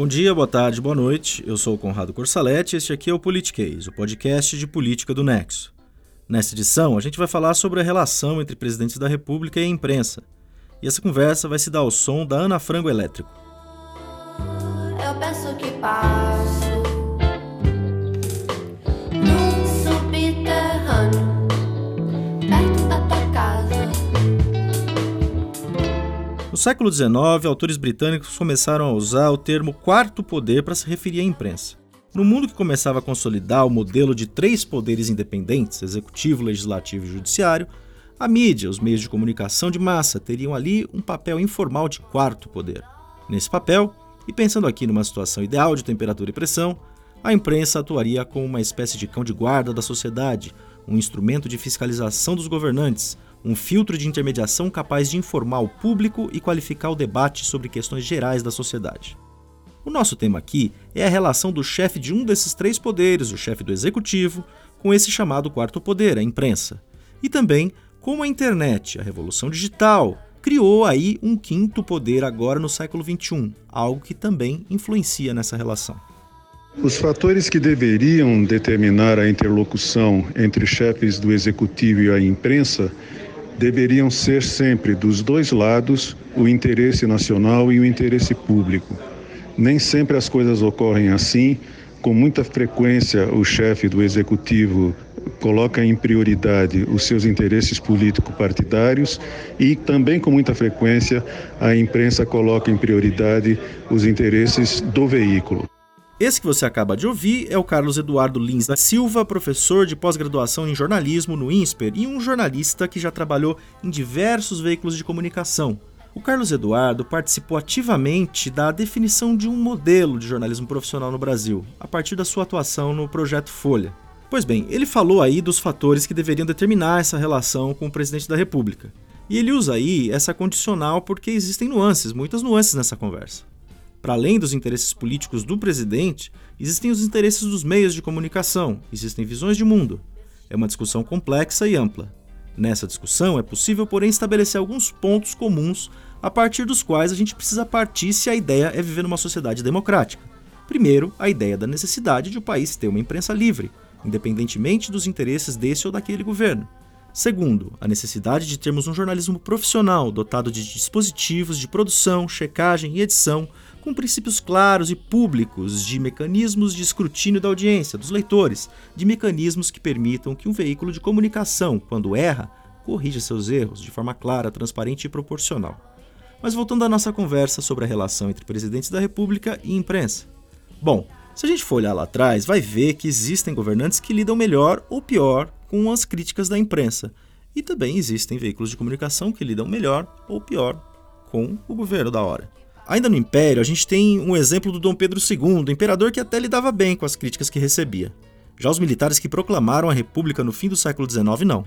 Bom dia, boa tarde, boa noite. Eu sou o Conrado Corsaletti e este aqui é o Politiquês, o podcast de política do Nexo. Nessa edição, a gente vai falar sobre a relação entre presidentes da República e a imprensa. E essa conversa vai se dar ao som da Ana Frango Elétrico. Eu penso que passo século XIX, autores britânicos começaram a usar o termo quarto poder para se referir à imprensa. No mundo que começava a consolidar o modelo de três poderes independentes executivo, legislativo e judiciário a mídia, os meios de comunicação de massa teriam ali um papel informal de quarto poder. Nesse papel, e pensando aqui numa situação ideal de temperatura e pressão, a imprensa atuaria como uma espécie de cão de guarda da sociedade, um instrumento de fiscalização dos governantes, um filtro de intermediação capaz de informar o público e qualificar o debate sobre questões gerais da sociedade. O nosso tema aqui é a relação do chefe de um desses três poderes, o chefe do executivo, com esse chamado quarto poder, a imprensa. E também como a internet, a revolução digital, criou aí um quinto poder agora no século XXI, algo que também influencia nessa relação. Os fatores que deveriam determinar a interlocução entre chefes do executivo e a imprensa deveriam ser sempre dos dois lados o interesse nacional e o interesse público. Nem sempre as coisas ocorrem assim. Com muita frequência, o chefe do executivo coloca em prioridade os seus interesses político-partidários e também com muita frequência a imprensa coloca em prioridade os interesses do veículo. Esse que você acaba de ouvir é o Carlos Eduardo Lins da Silva, professor de pós-graduação em jornalismo no INSPER e um jornalista que já trabalhou em diversos veículos de comunicação. O Carlos Eduardo participou ativamente da definição de um modelo de jornalismo profissional no Brasil, a partir da sua atuação no Projeto Folha. Pois bem, ele falou aí dos fatores que deveriam determinar essa relação com o presidente da República. E ele usa aí essa condicional porque existem nuances, muitas nuances nessa conversa. Para além dos interesses políticos do presidente, existem os interesses dos meios de comunicação, existem visões de mundo. É uma discussão complexa e ampla. Nessa discussão, é possível, porém, estabelecer alguns pontos comuns a partir dos quais a gente precisa partir se a ideia é viver numa sociedade democrática. Primeiro, a ideia da necessidade de o país ter uma imprensa livre, independentemente dos interesses desse ou daquele governo. Segundo, a necessidade de termos um jornalismo profissional dotado de dispositivos de produção, checagem e edição, com princípios claros e públicos de mecanismos de escrutínio da audiência, dos leitores, de mecanismos que permitam que um veículo de comunicação, quando erra, corrija seus erros de forma clara, transparente e proporcional. Mas voltando à nossa conversa sobre a relação entre presidentes da República e imprensa. Bom, se a gente for olhar lá atrás, vai ver que existem governantes que lidam melhor ou pior com as críticas da imprensa. E também existem veículos de comunicação que lidam melhor ou pior com o governo da hora. Ainda no Império, a gente tem um exemplo do Dom Pedro II, imperador que até lidava bem com as críticas que recebia. Já os militares que proclamaram a República no fim do século XIX, não.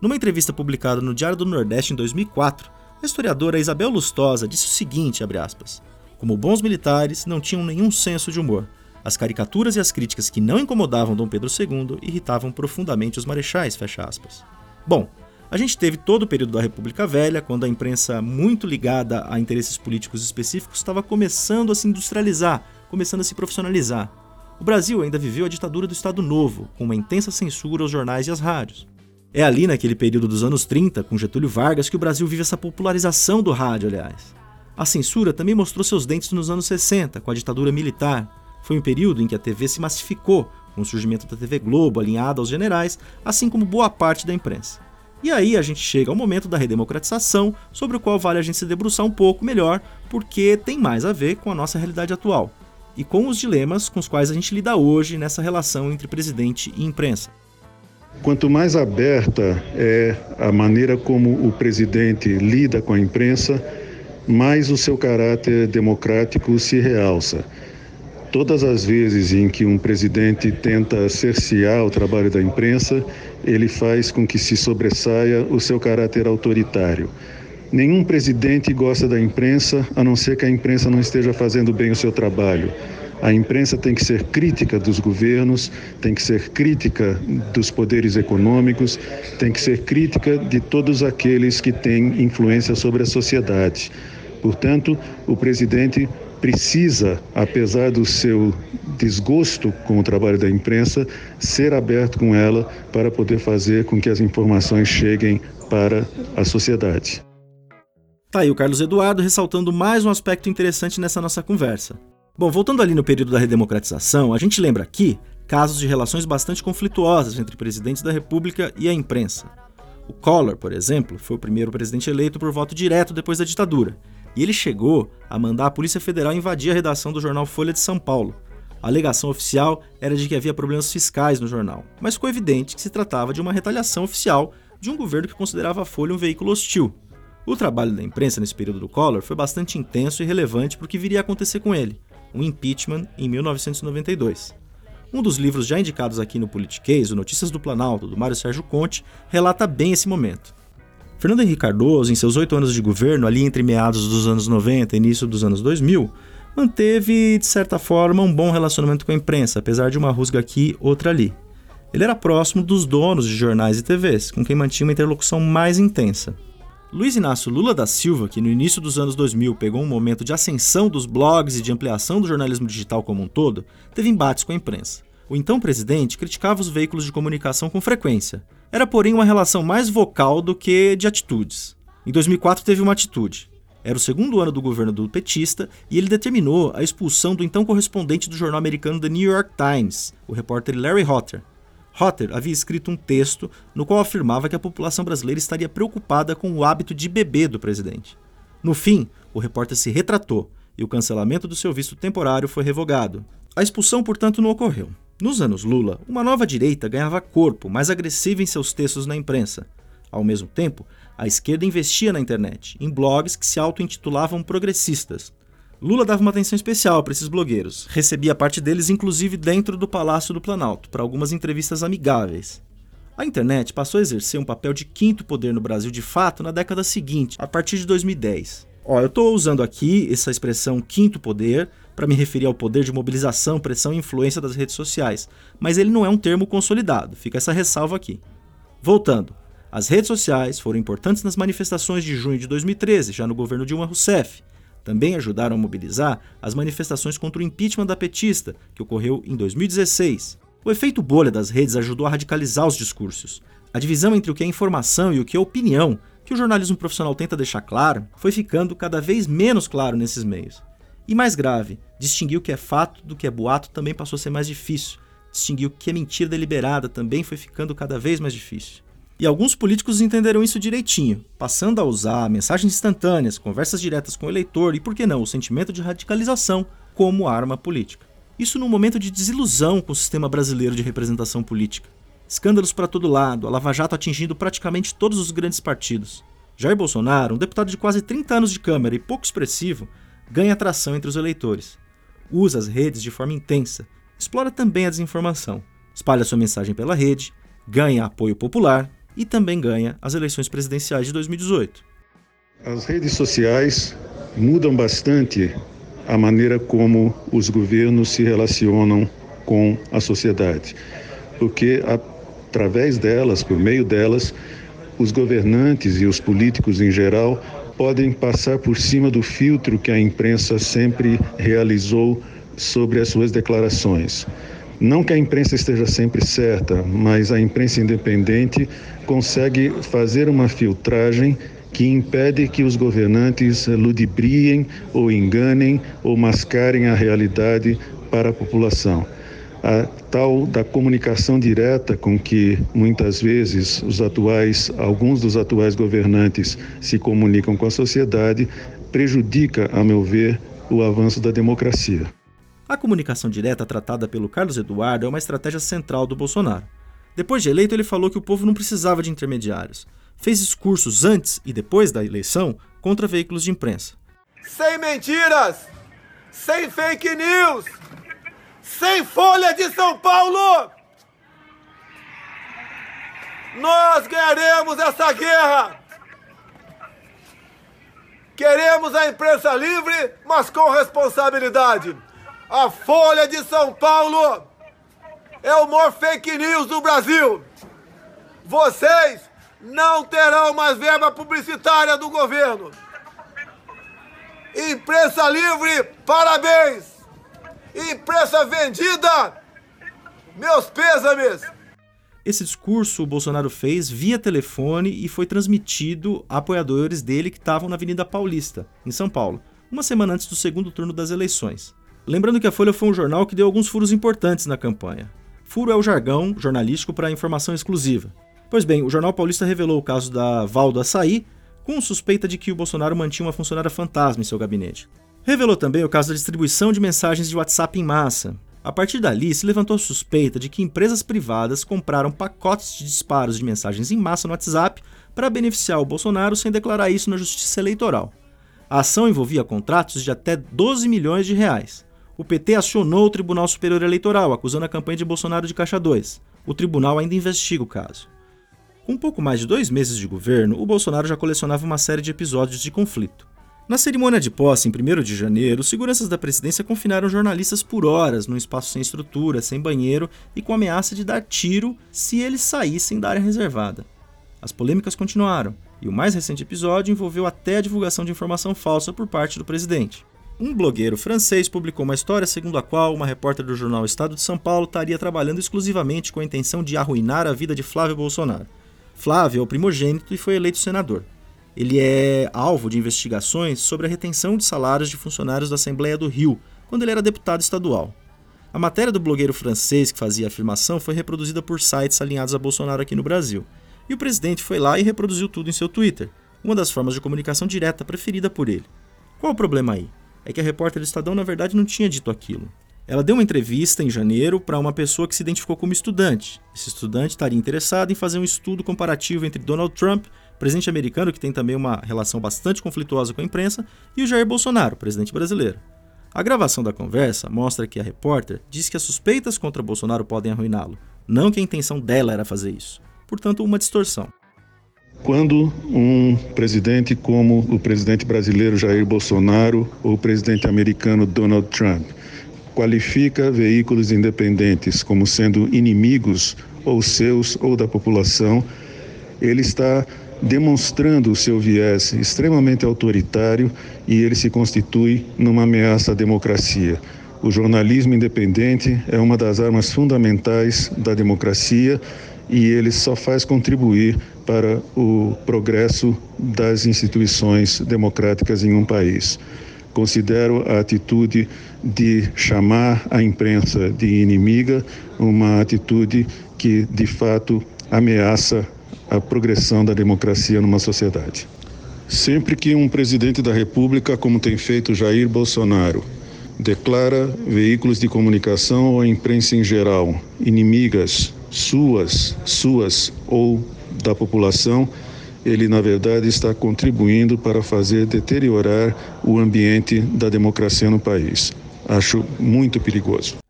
Numa entrevista publicada no Diário do Nordeste em 2004, a historiadora Isabel Lustosa disse o seguinte, aspas, Como bons militares, não tinham nenhum senso de humor. As caricaturas e as críticas que não incomodavam Dom Pedro II irritavam profundamente os marechais. Bom, a gente teve todo o período da República Velha, quando a imprensa muito ligada a interesses políticos específicos estava começando a se industrializar, começando a se profissionalizar. O Brasil ainda viveu a ditadura do Estado Novo, com uma intensa censura aos jornais e às rádios. É ali naquele período dos anos 30, com Getúlio Vargas, que o Brasil vive essa popularização do rádio, aliás. A censura também mostrou seus dentes nos anos 60, com a ditadura militar. Foi um período em que a TV se massificou, com o surgimento da TV Globo alinhada aos generais, assim como boa parte da imprensa. E aí a gente chega ao momento da redemocratização, sobre o qual vale a gente se debruçar um pouco melhor, porque tem mais a ver com a nossa realidade atual e com os dilemas com os quais a gente lida hoje nessa relação entre presidente e imprensa. Quanto mais aberta é a maneira como o presidente lida com a imprensa, mais o seu caráter democrático se realça. Todas as vezes em que um presidente tenta cercear o trabalho da imprensa, ele faz com que se sobressaia o seu caráter autoritário. Nenhum presidente gosta da imprensa, a não ser que a imprensa não esteja fazendo bem o seu trabalho. A imprensa tem que ser crítica dos governos, tem que ser crítica dos poderes econômicos, tem que ser crítica de todos aqueles que têm influência sobre a sociedade. Portanto, o presidente precisa, apesar do seu desgosto com o trabalho da imprensa, ser aberto com ela para poder fazer com que as informações cheguem para a sociedade. Tá aí o Carlos Eduardo ressaltando mais um aspecto interessante nessa nossa conversa. Bom, voltando ali no período da redemocratização, a gente lembra aqui casos de relações bastante conflituosas entre presidentes da República e a imprensa. O Collor, por exemplo, foi o primeiro presidente eleito por voto direto depois da ditadura, e ele chegou a mandar a Polícia Federal invadir a redação do jornal Folha de São Paulo. A alegação oficial era de que havia problemas fiscais no jornal, mas ficou evidente que se tratava de uma retaliação oficial de um governo que considerava a Folha um veículo hostil. O trabalho da imprensa nesse período do Collor foi bastante intenso e relevante para o que viria a acontecer com ele, um impeachment em 1992. Um dos livros já indicados aqui no Politiquês, o Notícias do Planalto, do Mário Sérgio Conte, relata bem esse momento. Fernando Henrique Cardoso, em seus oito anos de governo, ali entre meados dos anos 90 e início dos anos 2000, manteve, de certa forma, um bom relacionamento com a imprensa, apesar de uma rusga aqui, outra ali. Ele era próximo dos donos de jornais e TVs, com quem mantinha uma interlocução mais intensa. Luiz Inácio Lula da Silva, que no início dos anos 2000 pegou um momento de ascensão dos blogs e de ampliação do jornalismo digital como um todo, teve embates com a imprensa. O então presidente criticava os veículos de comunicação com frequência, era, porém, uma relação mais vocal do que de atitudes. Em 2004 teve uma atitude. Era o segundo ano do governo do petista e ele determinou a expulsão do então correspondente do jornal americano The New York Times, o repórter Larry Hotter. Hotter havia escrito um texto no qual afirmava que a população brasileira estaria preocupada com o hábito de beber do presidente. No fim, o repórter se retratou e o cancelamento do seu visto temporário foi revogado. A expulsão, portanto, não ocorreu. Nos anos Lula, uma nova direita ganhava corpo, mais agressiva em seus textos na imprensa. Ao mesmo tempo, a esquerda investia na internet, em blogs que se auto-intitulavam progressistas. Lula dava uma atenção especial para esses blogueiros, recebia parte deles inclusive dentro do Palácio do Planalto, para algumas entrevistas amigáveis. A internet passou a exercer um papel de quinto poder no Brasil de fato na década seguinte, a partir de 2010. Ó, eu estou usando aqui essa expressão quinto poder para me referir ao poder de mobilização, pressão e influência das redes sociais, mas ele não é um termo consolidado, fica essa ressalva aqui. Voltando, as redes sociais foram importantes nas manifestações de junho de 2013, já no governo Dilma Rousseff. Também ajudaram a mobilizar as manifestações contra o impeachment da petista, que ocorreu em 2016. O efeito bolha das redes ajudou a radicalizar os discursos. A divisão entre o que é informação e o que é opinião, que o jornalismo profissional tenta deixar claro, foi ficando cada vez menos claro nesses meios. E mais grave, distinguir o que é fato do que é boato também passou a ser mais difícil. Distinguir o que é mentira deliberada também foi ficando cada vez mais difícil. E alguns políticos entenderam isso direitinho, passando a usar mensagens instantâneas, conversas diretas com o eleitor e, por que não, o sentimento de radicalização como arma política. Isso num momento de desilusão com o sistema brasileiro de representação política. Escândalos para todo lado, a Lava Jato atingindo praticamente todos os grandes partidos. Jair Bolsonaro, um deputado de quase 30 anos de Câmara e pouco expressivo, ganha atração entre os eleitores. Usa as redes de forma intensa, explora também a desinformação, espalha sua mensagem pela rede, ganha apoio popular e também ganha as eleições presidenciais de 2018. As redes sociais mudam bastante a maneira como os governos se relacionam com a sociedade, porque através delas, por meio delas, os governantes e os políticos em geral podem passar por cima do filtro que a imprensa sempre realizou sobre as suas declarações. Não que a imprensa esteja sempre certa, mas a imprensa independente consegue fazer uma filtragem que impede que os governantes ludibriem ou enganem ou mascarem a realidade para a população a tal da comunicação direta com que muitas vezes os atuais, alguns dos atuais governantes se comunicam com a sociedade, prejudica, a meu ver, o avanço da democracia. A comunicação direta tratada pelo Carlos Eduardo é uma estratégia central do Bolsonaro. Depois de eleito, ele falou que o povo não precisava de intermediários. Fez discursos antes e depois da eleição contra veículos de imprensa. Sem mentiras! Sem fake news! Sem Folha de São Paulo! Nós ganharemos essa guerra! Queremos a imprensa livre, mas com responsabilidade. A Folha de São Paulo é o maior fake news do Brasil. Vocês não terão mais verba publicitária do governo. Imprensa livre, parabéns! Imprensa vendida, meus pêsames! Esse discurso o Bolsonaro fez via telefone e foi transmitido a apoiadores dele que estavam na Avenida Paulista, em São Paulo, uma semana antes do segundo turno das eleições. Lembrando que a Folha foi um jornal que deu alguns furos importantes na campanha. Furo é o jargão jornalístico para informação exclusiva. Pois bem, o Jornal Paulista revelou o caso da Valdo Açaí, com suspeita de que o Bolsonaro mantinha uma funcionária fantasma em seu gabinete. Revelou também o caso da distribuição de mensagens de WhatsApp em massa, a partir dali, se levantou suspeita de que empresas privadas compraram pacotes de disparos de mensagens em massa no WhatsApp para beneficiar o Bolsonaro sem declarar isso na Justiça Eleitoral. A ação envolvia contratos de até 12 milhões de reais. O PT acionou o Tribunal Superior Eleitoral, acusando a campanha de Bolsonaro de Caixa 2. O tribunal ainda investiga o caso. Com um pouco mais de dois meses de governo, o Bolsonaro já colecionava uma série de episódios de conflito. Na cerimônia de posse, em 1 de janeiro, seguranças da presidência confinaram jornalistas por horas num espaço sem estrutura, sem banheiro e com ameaça de dar tiro se eles saíssem da área reservada. As polêmicas continuaram, e o mais recente episódio envolveu até a divulgação de informação falsa por parte do presidente. Um blogueiro francês publicou uma história segundo a qual uma repórter do jornal Estado de São Paulo estaria trabalhando exclusivamente com a intenção de arruinar a vida de Flávio Bolsonaro. Flávio é o primogênito e foi eleito senador ele é alvo de investigações sobre a retenção de salários de funcionários da Assembleia do Rio, quando ele era deputado estadual. A matéria do blogueiro francês que fazia a afirmação foi reproduzida por sites alinhados a Bolsonaro aqui no Brasil. E o presidente foi lá e reproduziu tudo em seu Twitter, uma das formas de comunicação direta preferida por ele. Qual o problema aí? É que a repórter do Estadão na verdade não tinha dito aquilo. Ela deu uma entrevista em janeiro para uma pessoa que se identificou como estudante. Esse estudante estaria interessado em fazer um estudo comparativo entre Donald Trump presidente americano, que tem também uma relação bastante conflituosa com a imprensa, e o Jair Bolsonaro, presidente brasileiro. A gravação da conversa mostra que a repórter diz que as suspeitas contra Bolsonaro podem arruiná-lo, não que a intenção dela era fazer isso. Portanto, uma distorção. Quando um presidente como o presidente brasileiro Jair Bolsonaro ou o presidente americano Donald Trump qualifica veículos independentes como sendo inimigos ou seus ou da população, ele está demonstrando o seu viés extremamente autoritário e ele se constitui numa ameaça à democracia. O jornalismo independente é uma das armas fundamentais da democracia e ele só faz contribuir para o progresso das instituições democráticas em um país. Considero a atitude de chamar a imprensa de inimiga uma atitude que, de fato, ameaça a progressão da democracia numa sociedade. Sempre que um presidente da República, como tem feito Jair Bolsonaro, declara veículos de comunicação ou a imprensa em geral inimigas suas, suas ou da população, ele na verdade está contribuindo para fazer deteriorar o ambiente da democracia no país. Acho muito perigoso.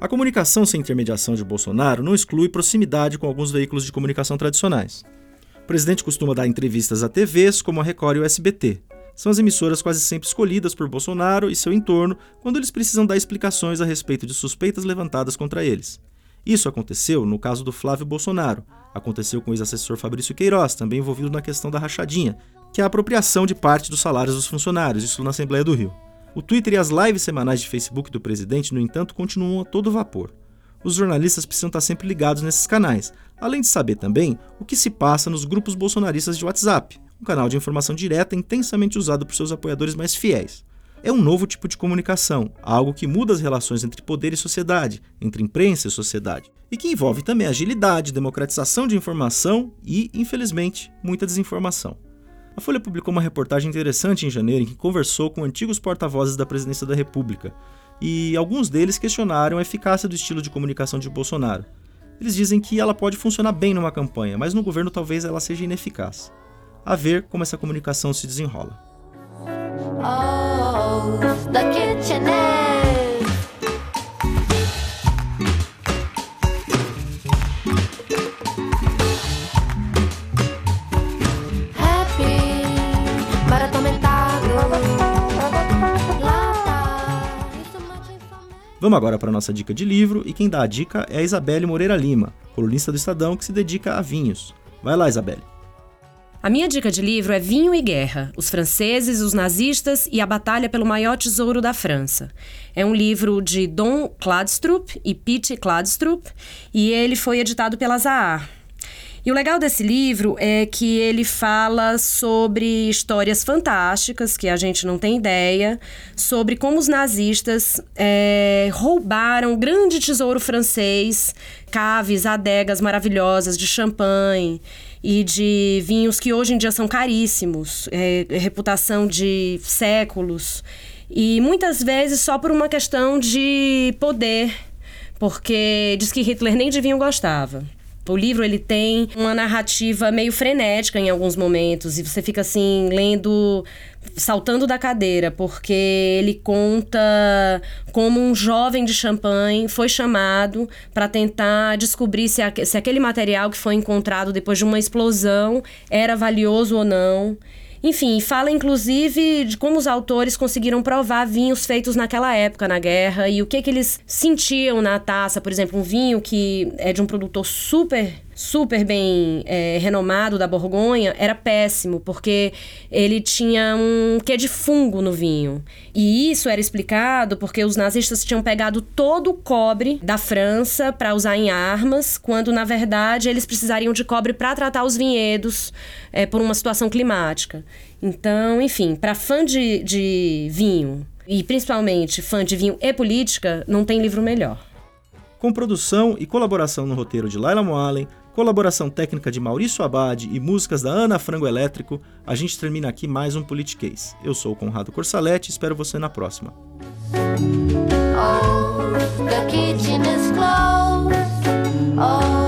A comunicação sem intermediação de Bolsonaro não exclui proximidade com alguns veículos de comunicação tradicionais. O presidente costuma dar entrevistas a TVs como a Record e o SBT. São as emissoras quase sempre escolhidas por Bolsonaro e seu entorno quando eles precisam dar explicações a respeito de suspeitas levantadas contra eles. Isso aconteceu no caso do Flávio Bolsonaro. Aconteceu com o ex-assessor Fabrício Queiroz, também envolvido na questão da rachadinha, que é a apropriação de parte dos salários dos funcionários, isso na Assembleia do Rio. O Twitter e as lives semanais de Facebook do presidente, no entanto, continuam a todo vapor. Os jornalistas precisam estar sempre ligados nesses canais, além de saber também o que se passa nos grupos bolsonaristas de WhatsApp, um canal de informação direta intensamente usado por seus apoiadores mais fiéis. É um novo tipo de comunicação, algo que muda as relações entre poder e sociedade, entre imprensa e sociedade, e que envolve também agilidade, democratização de informação e, infelizmente, muita desinformação. A Folha publicou uma reportagem interessante em janeiro em que conversou com antigos porta-vozes da presidência da República, e alguns deles questionaram a eficácia do estilo de comunicação de Bolsonaro. Eles dizem que ela pode funcionar bem numa campanha, mas no governo talvez ela seja ineficaz. A ver como essa comunicação se desenrola. Oh, Vamos agora para a nossa dica de livro e quem dá a dica é a Isabelle Moreira Lima, colunista do Estadão que se dedica a vinhos. Vai lá, Isabelle. A minha dica de livro é Vinho e Guerra: Os Franceses, os Nazistas e a Batalha pelo Maior Tesouro da França. É um livro de Don Kladstrup e Pete Kladstrup e ele foi editado pela Zahar. E o legal desse livro é que ele fala sobre histórias fantásticas, que a gente não tem ideia, sobre como os nazistas é, roubaram o grande tesouro francês, caves, adegas maravilhosas de champanhe e de vinhos que hoje em dia são caríssimos, é, reputação de séculos. E muitas vezes só por uma questão de poder, porque diz que Hitler nem de vinho gostava. O livro ele tem uma narrativa meio frenética em alguns momentos e você fica assim lendo saltando da cadeira, porque ele conta como um jovem de Champagne foi chamado para tentar descobrir se, a, se aquele material que foi encontrado depois de uma explosão era valioso ou não. Enfim, fala inclusive de como os autores conseguiram provar vinhos feitos naquela época na guerra e o que, que eles sentiam na taça. Por exemplo, um vinho que é de um produtor super super bem é, renomado da Borgonha era péssimo, porque ele tinha um quê de fungo no vinho. E isso era explicado porque os nazistas tinham pegado todo o cobre da França para usar em armas, quando na verdade eles precisariam de cobre para tratar os vinhedos é, por uma situação climática. Então, enfim, para fã de, de vinho e principalmente fã de vinho e política, não tem livro melhor. Com produção e colaboração no roteiro de Laila Moalen, colaboração técnica de Maurício Abad e músicas da Ana Frango Elétrico, a gente termina aqui mais um Politiquês. Eu sou o Conrado Corsaletti e espero você na próxima. Oh,